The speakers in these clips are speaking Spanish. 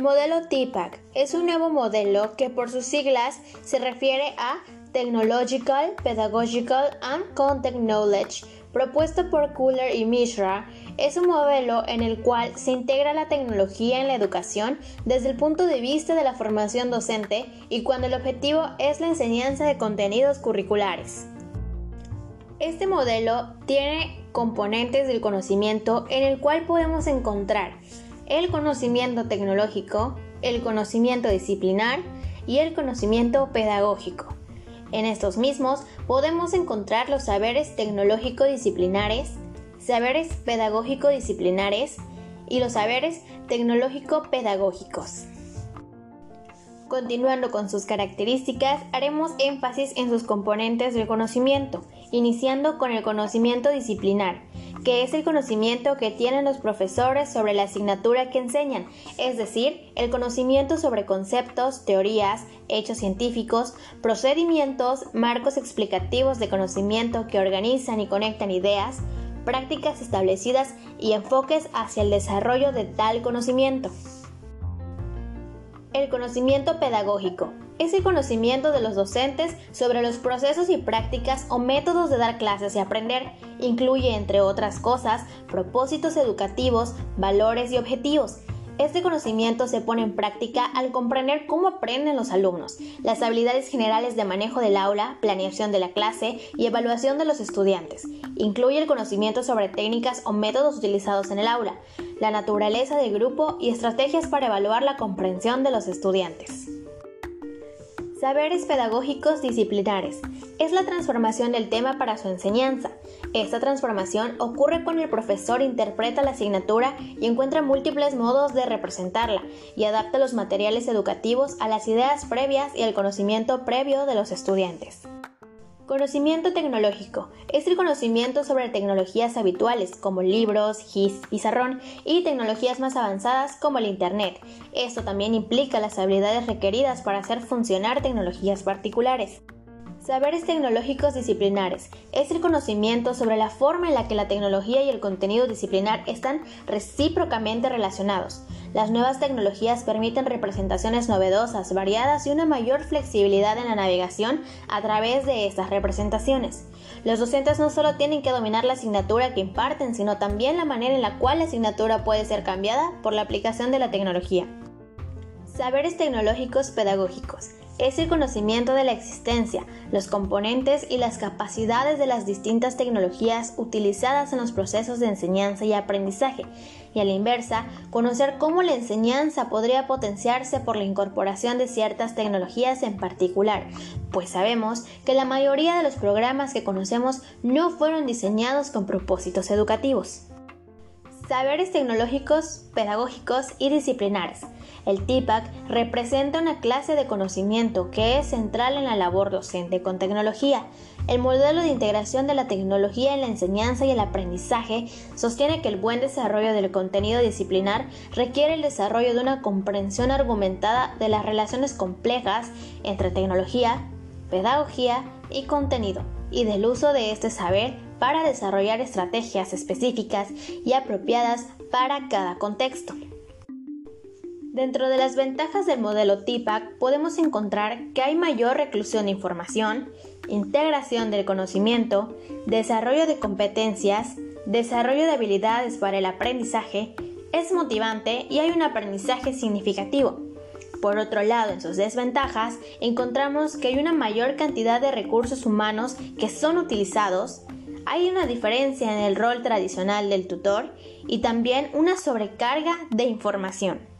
El modelo TPAC es un nuevo modelo que por sus siglas se refiere a Technological, Pedagogical and Content Knowledge, propuesto por Cooler y Mishra. Es un modelo en el cual se integra la tecnología en la educación desde el punto de vista de la formación docente y cuando el objetivo es la enseñanza de contenidos curriculares. Este modelo tiene componentes del conocimiento en el cual podemos encontrar el conocimiento tecnológico, el conocimiento disciplinar y el conocimiento pedagógico. En estos mismos podemos encontrar los saberes tecnológico-disciplinares, saberes pedagógico-disciplinares y los saberes tecnológico-pedagógicos. Continuando con sus características, haremos énfasis en sus componentes del conocimiento, iniciando con el conocimiento disciplinar, que es el conocimiento que tienen los profesores sobre la asignatura que enseñan, es decir, el conocimiento sobre conceptos, teorías, hechos científicos, procedimientos, marcos explicativos de conocimiento que organizan y conectan ideas, prácticas establecidas y enfoques hacia el desarrollo de tal conocimiento. El conocimiento pedagógico es el conocimiento de los docentes sobre los procesos y prácticas o métodos de dar clases y aprender. Incluye, entre otras cosas, propósitos educativos, valores y objetivos. Este conocimiento se pone en práctica al comprender cómo aprenden los alumnos, las habilidades generales de manejo del aula, planeación de la clase y evaluación de los estudiantes. Incluye el conocimiento sobre técnicas o métodos utilizados en el aula, la naturaleza del grupo y estrategias para evaluar la comprensión de los estudiantes. Saberes pedagógicos disciplinares. Es la transformación del tema para su enseñanza. Esta transformación ocurre cuando el profesor interpreta la asignatura y encuentra múltiples modos de representarla y adapta los materiales educativos a las ideas previas y al conocimiento previo de los estudiantes. Conocimiento tecnológico. Es el conocimiento sobre tecnologías habituales como libros, GIS, pizarrón y tecnologías más avanzadas como el Internet. Esto también implica las habilidades requeridas para hacer funcionar tecnologías particulares. Saberes tecnológicos disciplinares es el conocimiento sobre la forma en la que la tecnología y el contenido disciplinar están recíprocamente relacionados. Las nuevas tecnologías permiten representaciones novedosas, variadas y una mayor flexibilidad en la navegación a través de estas representaciones. Los docentes no solo tienen que dominar la asignatura que imparten, sino también la manera en la cual la asignatura puede ser cambiada por la aplicación de la tecnología. Saberes tecnológicos pedagógicos es el conocimiento de la existencia, los componentes y las capacidades de las distintas tecnologías utilizadas en los procesos de enseñanza y aprendizaje, y a la inversa, conocer cómo la enseñanza podría potenciarse por la incorporación de ciertas tecnologías en particular, pues sabemos que la mayoría de los programas que conocemos no fueron diseñados con propósitos educativos. Saberes tecnológicos, pedagógicos y disciplinares. El TIPAC representa una clase de conocimiento que es central en la labor docente con tecnología. El modelo de integración de la tecnología en la enseñanza y el aprendizaje sostiene que el buen desarrollo del contenido disciplinar requiere el desarrollo de una comprensión argumentada de las relaciones complejas entre tecnología, pedagogía y contenido, y del uso de este saber para desarrollar estrategias específicas y apropiadas para cada contexto. Dentro de las ventajas del modelo TIPAC podemos encontrar que hay mayor reclusión de información, integración del conocimiento, desarrollo de competencias, desarrollo de habilidades para el aprendizaje, es motivante y hay un aprendizaje significativo. Por otro lado, en sus desventajas, encontramos que hay una mayor cantidad de recursos humanos que son utilizados, hay una diferencia en el rol tradicional del tutor y también una sobrecarga de información.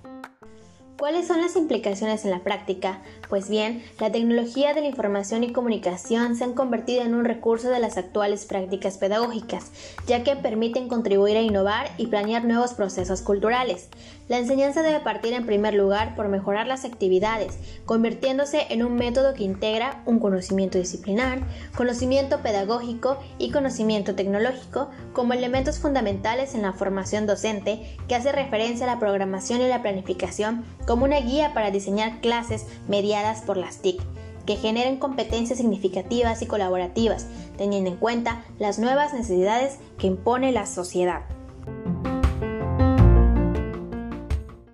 ¿Cuáles son las implicaciones en la práctica? Pues bien, la tecnología de la información y comunicación se han convertido en un recurso de las actuales prácticas pedagógicas, ya que permiten contribuir a innovar y planear nuevos procesos culturales. La enseñanza debe partir en primer lugar por mejorar las actividades, convirtiéndose en un método que integra un conocimiento disciplinar, conocimiento pedagógico y conocimiento tecnológico como elementos fundamentales en la formación docente que hace referencia a la programación y la planificación como una guía para diseñar clases mediadas por las TIC, que generen competencias significativas y colaborativas, teniendo en cuenta las nuevas necesidades que impone la sociedad.